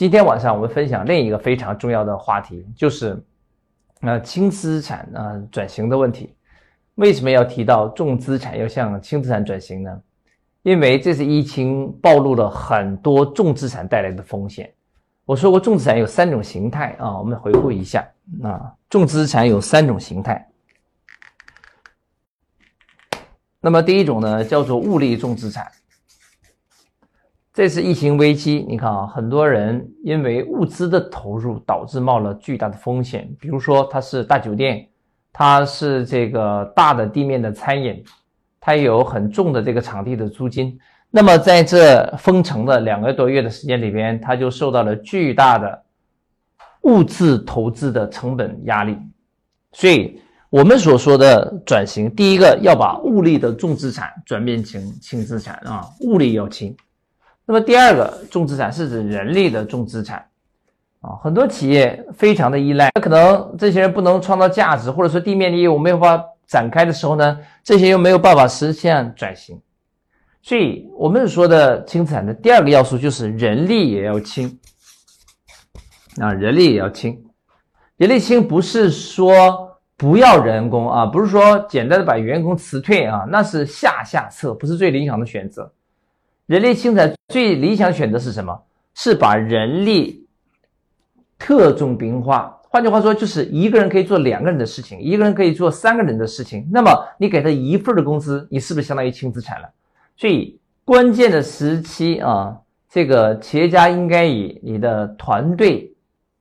今天晚上我们分享另一个非常重要的话题，就是呃轻资产啊转型的问题。为什么要提到重资产要向轻资产转型呢？因为这次疫情暴露了很多重资产带来的风险。我说过，重资产有三种形态啊，我们回顾一下啊，重资产有三种形态。那么第一种呢，叫做物力重资产。这次疫情危机，你看啊，很多人因为物资的投入导致冒了巨大的风险。比如说，它是大酒店，它是这个大的地面的餐饮，它有很重的这个场地的租金。那么在这封城的两个多月的时间里边，它就受到了巨大的物质投资的成本压力。所以，我们所说的转型，第一个要把物力的重资产转变成轻资产啊，物力要轻。那么第二个重资产是指人力的重资产，啊，很多企业非常的依赖，那可能这些人不能创造价值，或者说地面的业务没有办法展开的时候呢，这些又没有办法实现转型，所以我们说的轻资产的第二个要素就是人力也要轻，啊，人力也要轻，人力轻不是说不要人工啊，不是说简单的把员工辞退啊，那是下下策，不是最理想的选择。人力轻产最理想选择是什么？是把人力特种兵化。换句话说，就是一个人可以做两个人的事情，一个人可以做三个人的事情。那么你给他一份的工资，你是不是相当于轻资产了？所以关键的时期啊，这个企业家应该以你的团队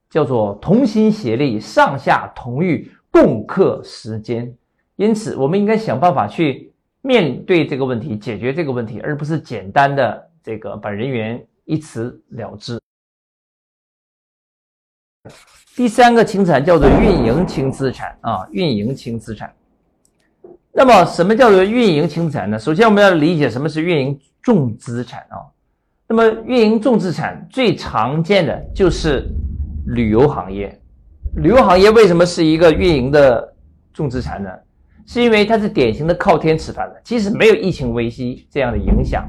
叫做同心协力，上下同欲，共克时艰。因此，我们应该想办法去。面对这个问题，解决这个问题，而不是简单的这个把人员一辞了之。第三个轻资产叫做运营轻资产啊，运营轻资产。那么什么叫做运营轻资产呢？首先我们要理解什么是运营重资产啊。那么运营重资产最常见的就是旅游行业。旅游行业为什么是一个运营的重资产呢？是因为它是典型的靠天吃饭的，即使没有疫情危机这样的影响，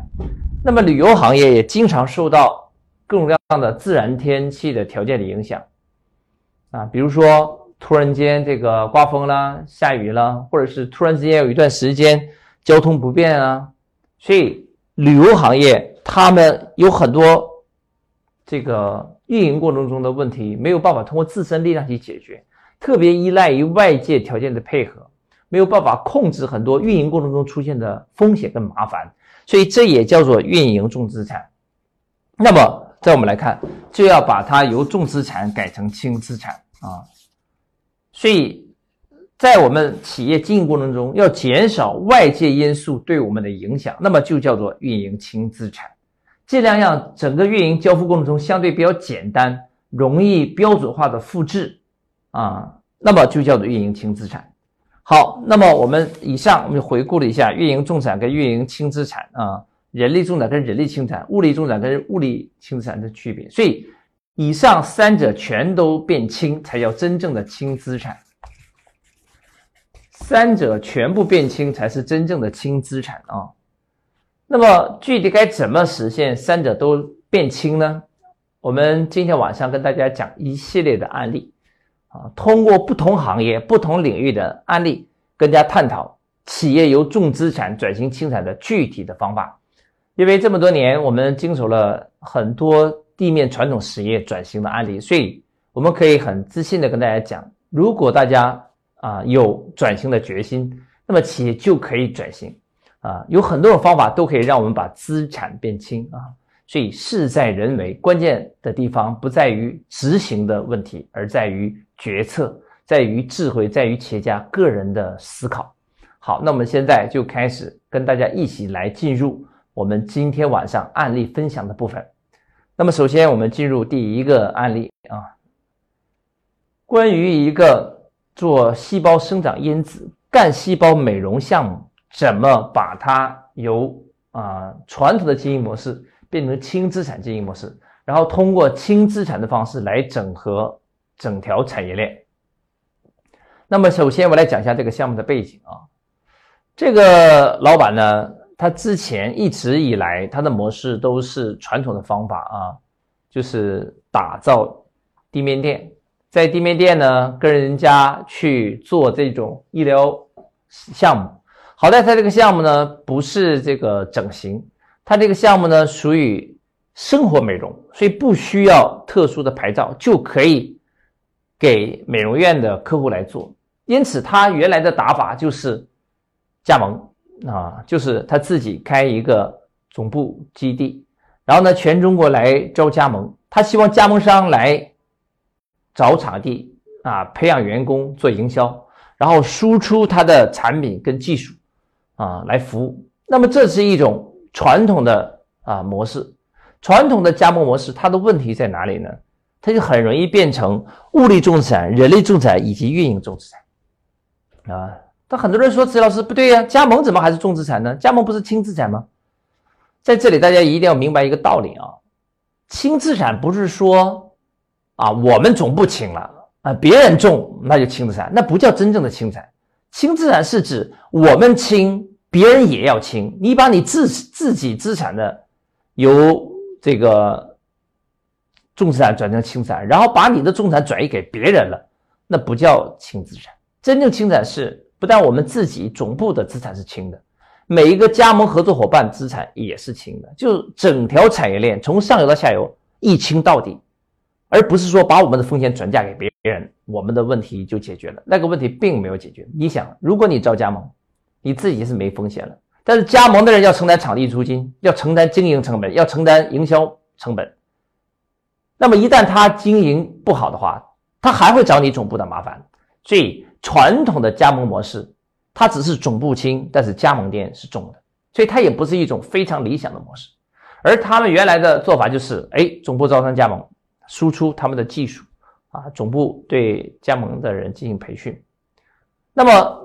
那么旅游行业也经常受到各种各样的自然天气的条件的影响，啊，比如说突然间这个刮风啦、下雨啦，或者是突然之间有一段时间交通不便啊，所以旅游行业他们有很多这个运营过程中的问题没有办法通过自身力量去解决，特别依赖于外界条件的配合。没有办法控制很多运营过程中出现的风险跟麻烦，所以这也叫做运营重资产。那么，在我们来看，就要把它由重资产改成轻资产啊。所以在我们企业经营过程中，要减少外界因素对我们的影响，那么就叫做运营轻资产。尽量让整个运营交付过程中相对比较简单、容易标准化的复制啊，那么就叫做运营轻资产。好，那么我们以上我们就回顾了一下运营重产跟运营轻资产啊，人力重产跟人力轻产，物力重产跟物力轻资产的区别。所以以上三者全都变轻，才叫真正的轻资产。三者全部变轻，才是真正的轻资产啊。那么具体该怎么实现三者都变轻呢？我们今天晚上跟大家讲一系列的案例。啊，通过不同行业、不同领域的案例，跟大家探讨企业由重资产转型轻产的具体的方法。因为这么多年，我们经手了很多地面传统实业转型的案例，所以我们可以很自信的跟大家讲：如果大家啊有转型的决心，那么企业就可以转型。啊，有很多种方法都可以让我们把资产变轻啊。所以事在人为，关键的地方不在于执行的问题，而在于。决策在于智慧，在于企业家个人的思考。好，那我们现在就开始跟大家一起来进入我们今天晚上案例分享的部分。那么，首先我们进入第一个案例啊，关于一个做细胞生长因子干细胞美容项目，怎么把它由啊传统的经营模式变成轻资产经营模式，然后通过轻资产的方式来整合。整条产业链。那么，首先我来讲一下这个项目的背景啊。这个老板呢，他之前一直以来他的模式都是传统的方法啊，就是打造地面店，在地面店呢跟人家去做这种医疗项目。好在他这个项目呢不是这个整形，他这个项目呢属于生活美容，所以不需要特殊的牌照就可以给美容院的客户来做。因此，他原来的打法就是加盟啊，就是他自己开一个总部基地，然后呢全中国来招加盟，他希望加盟商来找场地啊，培养员工做营销，然后输出他的产品跟技术。啊，来服务。那么这是一种传统的啊模式，传统的加盟模式，它的问题在哪里呢？它就很容易变成物力重资产、人力重资产以及运营重资产啊。但很多人说，子老师不对呀，加盟怎么还是重资产呢？加盟不是轻资产吗？在这里，大家一定要明白一个道理啊，轻资产不是说啊我们总部轻了啊，别人重那就轻资产，那不叫真正的轻资产。轻资产是指我们轻。别人也要轻，你把你自自己资产的由这个重资产转成轻资产，然后把你的重资产转移给别人了，那不叫轻资产。真正轻资产是不但我们自己总部的资产是轻的，每一个加盟合作伙伴资产也是轻的，就整条产业链从上游到下游一清到底，而不是说把我们的风险转嫁给别人，我们的问题就解决了。那个问题并没有解决。你想，如果你招加盟，你自己是没风险了，但是加盟的人要承担场地租金，要承担经营成本，要承担营销成本。那么一旦他经营不好的话，他还会找你总部的麻烦。所以传统的加盟模式，它只是总部轻，但是加盟店是重的，所以它也不是一种非常理想的模式。而他们原来的做法就是，哎，总部招商加盟，输出他们的技术，啊，总部对加盟的人进行培训，那么。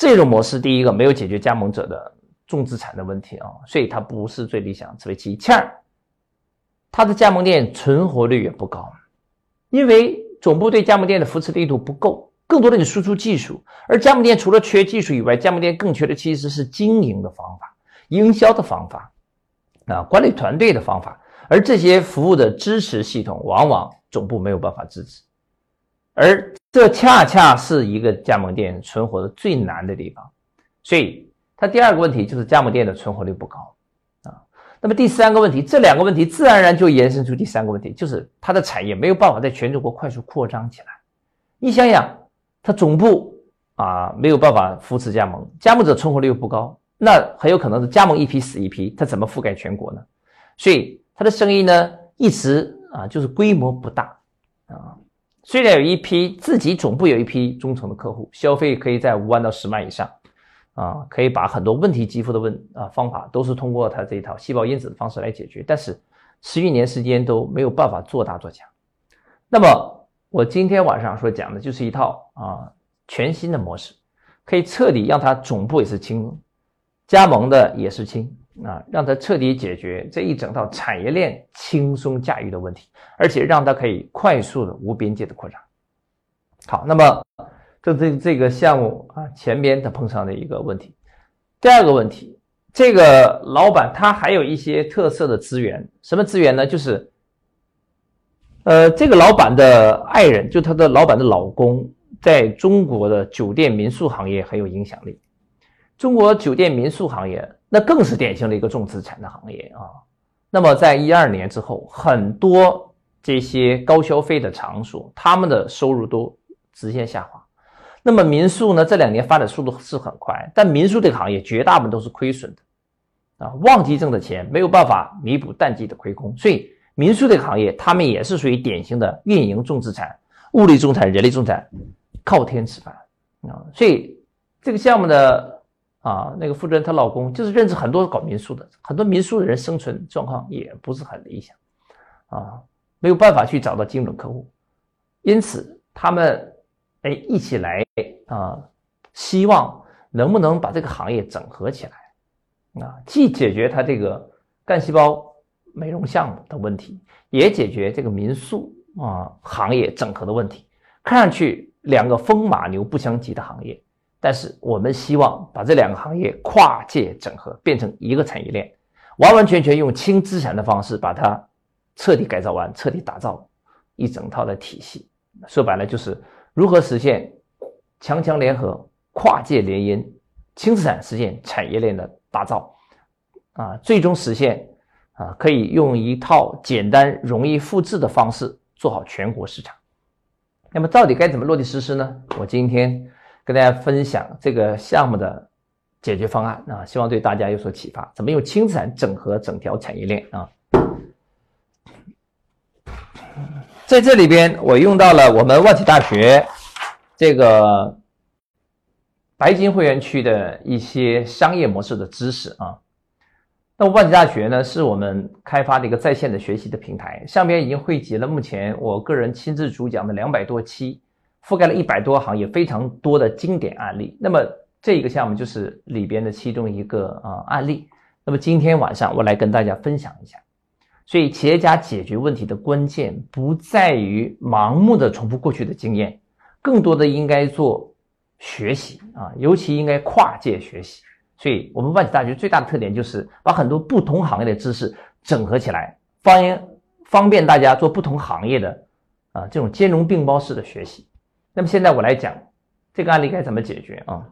这种模式，第一个没有解决加盟者的重资产的问题啊，所以它不是最理想，此为其一。其二，它的加盟店存活率也不高，因为总部对加盟店的扶持力度不够，更多的你输出技术，而加盟店除了缺技术以外，加盟店更缺的其实是经营的方法、营销的方法啊、管理团队的方法，而这些服务的支持系统往往总部没有办法支持，而。这恰恰是一个加盟店存活的最难的地方，所以它第二个问题就是加盟店的存活率不高。那么第三个问题，这两个问题自然而然就延伸出第三个问题，就是它的产业没有办法在全中国快速扩张起来。你想想，它总部啊没有办法扶持加盟，加盟者存活率又不高，那很有可能是加盟一批死一批，它怎么覆盖全国呢？所以它的生意呢一直啊就是规模不大啊。虽然有一批自己总部有一批忠诚的客户，消费可以在五万到十万以上，啊，可以把很多问题肌肤的问啊方法都是通过它这一套细胞因子的方式来解决，但是十余年时间都没有办法做大做强。那么我今天晚上所讲的就是一套啊全新的模式，可以彻底让它总部也是轻，加盟的也是轻。啊，让它彻底解决这一整套产业链轻松驾驭的问题，而且让它可以快速的无边界的扩张。好，那么这这这个项目啊，前边他碰上的一个问题。第二个问题，这个老板他还有一些特色的资源，什么资源呢？就是，呃，这个老板的爱人，就他的老板的老公，在中国的酒店民宿行业很有影响力。中国酒店民宿行业。那更是典型的一个重资产的行业啊。那么在一二年之后，很多这些高消费的场所，他们的收入都直线下滑。那么民宿呢，这两年发展速度是很快，但民宿这个行业绝大部分都是亏损的啊。旺季挣的钱没有办法弥补淡季的亏空，所以民宿这个行业，他们也是属于典型的运营重资产、物力重产、人力重产，靠天吃饭啊。所以这个项目的。啊，那个负责人她老公就是认识很多搞民宿的，很多民宿的人生存状况也不是很理想，啊，没有办法去找到精准客户，因此他们哎一起来啊，希望能不能把这个行业整合起来，啊，既解决他这个干细胞美容项目的问题，也解决这个民宿啊行业整合的问题，看上去两个风马牛不相及的行业。但是我们希望把这两个行业跨界整合，变成一个产业链，完完全全用轻资产的方式把它彻底改造完，彻底打造一整套的体系。说白了就是如何实现强强联合、跨界联姻、轻资产实现产业链的打造啊，最终实现啊可以用一套简单容易复制的方式做好全国市场。那么到底该怎么落地实施呢？我今天跟大家分享这个项目的解决方案啊，希望对大家有所启发。怎么用轻资产整合整条产业链啊？在这里边，我用到了我们万体大学这个白金会员区的一些商业模式的知识啊。那万体大学呢，是我们开发的一个在线的学习的平台，上边已经汇集了目前我个人亲自主讲的两百多期，覆盖了一百多行业，非常多的经典案例。那么这个项目就是里边的其中一个啊案例。那么今天晚上我来跟大家分享一下。所以，企业家解决问题的关键不在于盲目的重复过去的经验，更多的应该做学习啊，尤其应该跨界学习。所以，我们万企大学最大的特点就是把很多不同行业的知识整合起来，方便方便大家做不同行业的啊这种兼容并包式的学习。那么，现在我来讲这个案例该怎么解决啊？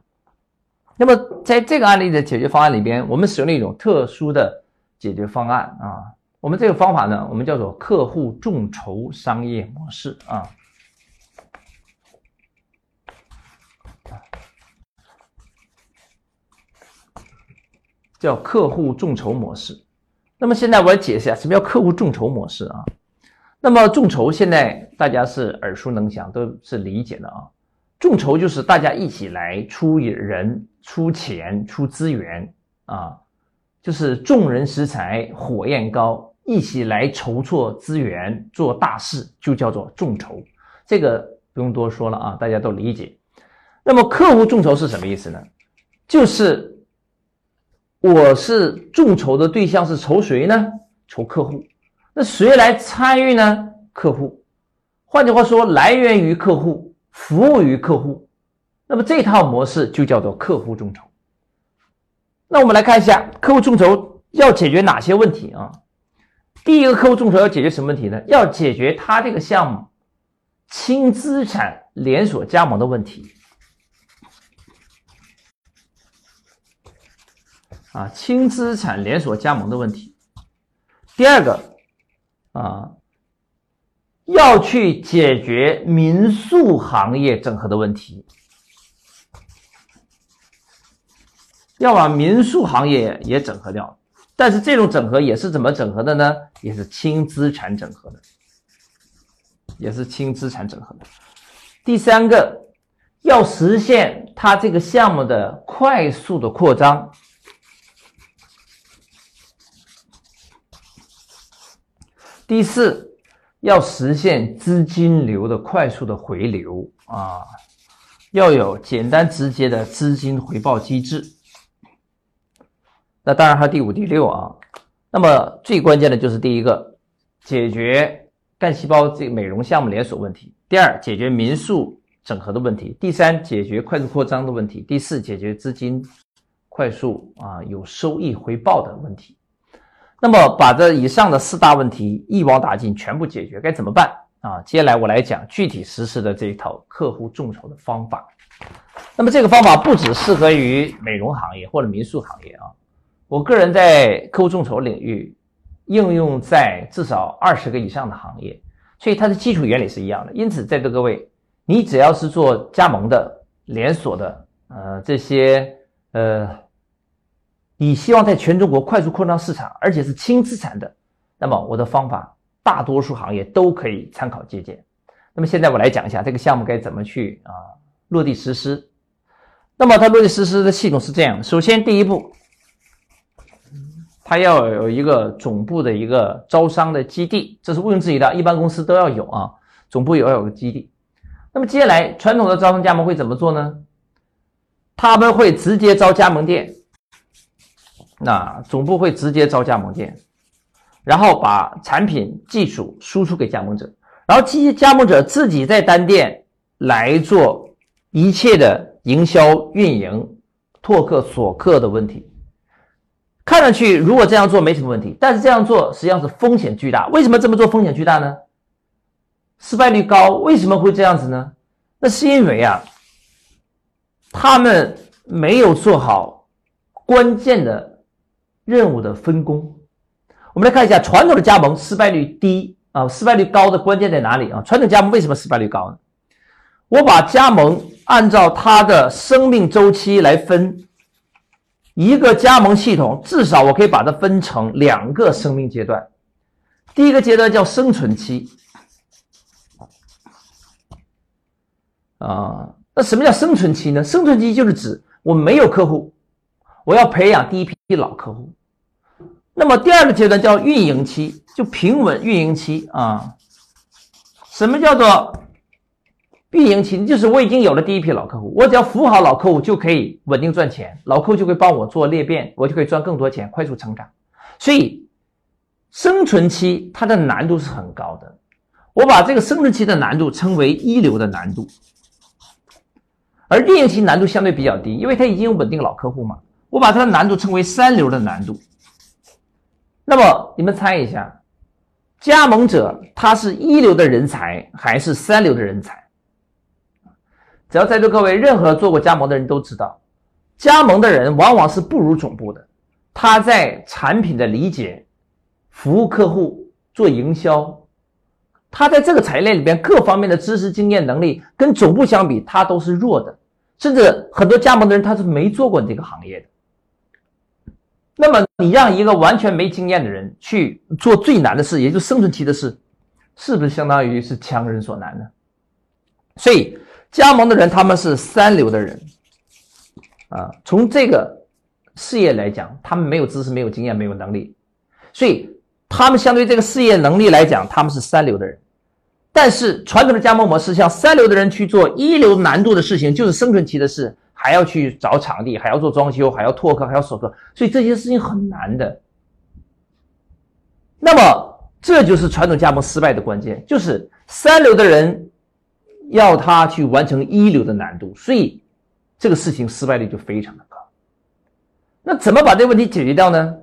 那么，在这个案例的解决方案里边，我们使用了一种特殊的解决方案啊。我们这个方法呢，我们叫做客户众筹商业模式啊，叫客户众筹模式。那么现在我来解释一下什么叫客户众筹模式啊？那么众筹现在大家是耳熟能详，都是理解的啊。众筹就是大家一起来出人、出钱、出资源啊，就是众人拾柴火焰高。一起来筹措资源做大事，就叫做众筹。这个不用多说了啊，大家都理解。那么客户众筹是什么意思呢？就是我是众筹的对象是筹谁呢？筹客户。那谁来参与呢？客户。换句话说，来源于客户，服务于客户。那么这套模式就叫做客户众筹。那我们来看一下客户众筹要解决哪些问题啊？第一个客户众筹要解决什么问题呢？要解决他这个项目轻资产连锁加盟的问题啊，轻资产连锁加盟的问题。第二个啊，要去解决民宿行业整合的问题，要把民宿行业也整合掉。但是这种整合也是怎么整合的呢？也是轻资产整合的，也是轻资产整合的。第三个，要实现它这个项目的快速的扩张。第四，要实现资金流的快速的回流啊，要有简单直接的资金回报机制。那当然还有第五、第六啊。那么最关键的就是第一个，解决干细胞这个美容项目连锁问题；第二，解决民宿整合的问题；第三，解决快速扩张的问题；第四，解决资金快速啊有收益回报的问题。那么把这以上的四大问题一网打尽，全部解决，该怎么办啊？接下来我来讲具体实施的这一套客户众筹的方法。那么这个方法不只适合于美容行业或者民宿行业啊。我个人在客户众筹领域应用在至少二十个以上的行业，所以它的基础原理是一样的。因此，在座各位，你只要是做加盟的、连锁的，呃，这些呃，你希望在全中国快速扩张市场，而且是轻资产的，那么我的方法大多数行业都可以参考借鉴。那么现在我来讲一下这个项目该怎么去啊落地实施。那么它落地实施的系统是这样的：首先第一步。它要有一个总部的一个招商的基地，这是毋庸置疑的，一般公司都要有啊，总部也要有个基地。那么接下来，传统的招商加盟会怎么做呢？他们会直接招加盟店，那总部会直接招加盟店，然后把产品技术输出给加盟者，然后这些加盟者自己在单店来做一切的营销、运营、拓客、锁客的问题。看上去如果这样做没什么问题，但是这样做实际上是风险巨大。为什么这么做风险巨大呢？失败率高，为什么会这样子呢？那是因为啊，他们没有做好关键的任务的分工。我们来看一下传统的加盟失败率低啊，失败率高的关键在哪里啊？传统加盟为什么失败率高呢？我把加盟按照它的生命周期来分。一个加盟系统至少我可以把它分成两个生命阶段。第一个阶段叫生存期，啊，那什么叫生存期呢？生存期就是指我没有客户，我要培养第一批老客户。那么第二个阶段叫运营期，就平稳运营期啊。什么叫做？运营期就是我已经有了第一批老客户，我只要服务好老客户就可以稳定赚钱，老客户就会帮我做裂变，我就可以赚更多钱，快速成长。所以生存期它的难度是很高的，我把这个生存期的难度称为一流的难度，而运营期难度相对比较低，因为它已经有稳定老客户嘛，我把它的难度称为三流的难度。那么你们猜一下，加盟者他是一流的人才还是三流的人才？只要在座各位任何做过加盟的人都知道，加盟的人往往是不如总部的。他在产品的理解、服务客户、做营销，他在这个产业链里边各方面的知识、经验、能力跟总部相比，他都是弱的。甚至很多加盟的人他是没做过这个行业的。那么你让一个完全没经验的人去做最难的事，也就是生存期的事，是不是相当于是强人所难呢？所以。加盟的人，他们是三流的人，啊，从这个事业来讲，他们没有知识、没有经验、没有能力，所以他们相对这个事业能力来讲，他们是三流的人。但是传统的加盟模式，像三流的人去做一流难度的事情，就是生存期的事，还要去找场地，还要做装修，还要拓客，还要锁客，所以这些事情很难的。那么这就是传统加盟失败的关键，就是三流的人。要他去完成一流的难度，所以这个事情失败率就非常的高。那怎么把这个问题解决掉呢？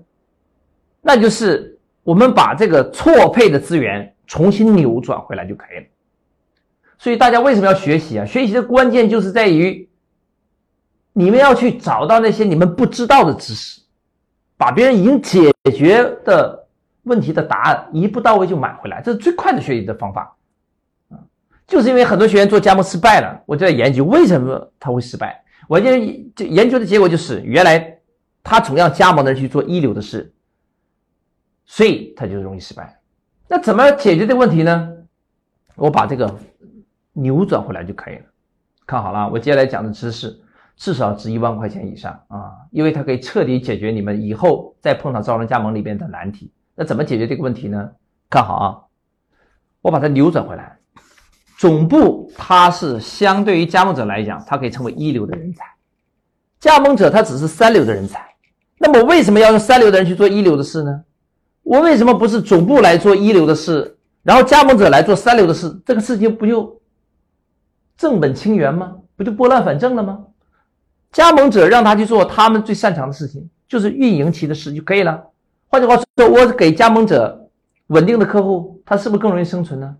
那就是我们把这个错配的资源重新扭转回来就可以了。所以大家为什么要学习啊？学习的关键就是在于你们要去找到那些你们不知道的知识，把别人已经解决的问题的答案一步到位就买回来，这是最快的学习的方法。就是因为很多学员做加盟失败了，我就在研究为什么他会失败。我就就研究的结果就是，原来他总让加盟的人去做一流的事，所以他就容易失败。那怎么解决这个问题呢？我把这个扭转回来就可以了。看好了，我接下来讲的知识至少值一万块钱以上啊，因为它可以彻底解决你们以后再碰到招人加盟里边的难题。那怎么解决这个问题呢？看好啊，我把它扭转回来。总部它是相对于加盟者来讲，它可以成为一流的人才，加盟者他只是三流的人才。那么为什么要用三流的人去做一流的事呢？我为什么不是总部来做一流的事，然后加盟者来做三流的事？这个事情不就正本清源吗？不就拨乱反正了吗？加盟者让他去做他们最擅长的事情，就是运营期的事就可以了。换句话说，我给加盟者稳定的客户，他是不是更容易生存呢？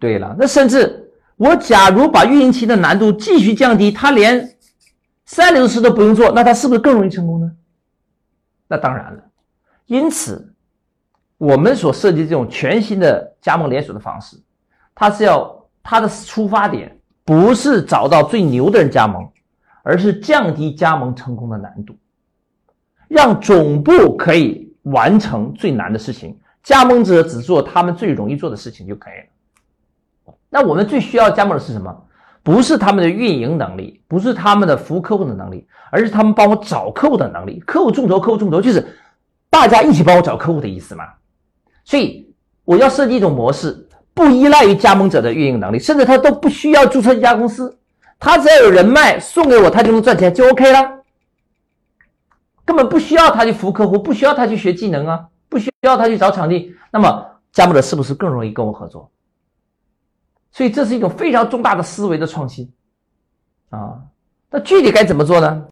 对了，那甚至我假如把运营期的难度继续降低，他连三流的事都不用做，那他是不是更容易成功呢？那当然了。因此，我们所设计这种全新的加盟连锁的方式，它是要它的出发点不是找到最牛的人加盟，而是降低加盟成功的难度，让总部可以完成最难的事情，加盟者只做他们最容易做的事情就可以了。那我们最需要加盟的是什么？不是他们的运营能力，不是他们的服务客户的能力，而是他们帮我找客户的能力。客户众筹，客户众筹，就是大家一起帮我找客户的意思嘛。所以我要设计一种模式，不依赖于加盟者的运营能力，甚至他都不需要注册一家公司，他只要有人脉送给我，他就能赚钱，就 OK 了。根本不需要他去服务客户，不需要他去学技能啊，不需要他去找场地。那么加盟者是不是更容易跟我合作？所以这是一种非常重大的思维的创新，啊，那具体该怎么做呢？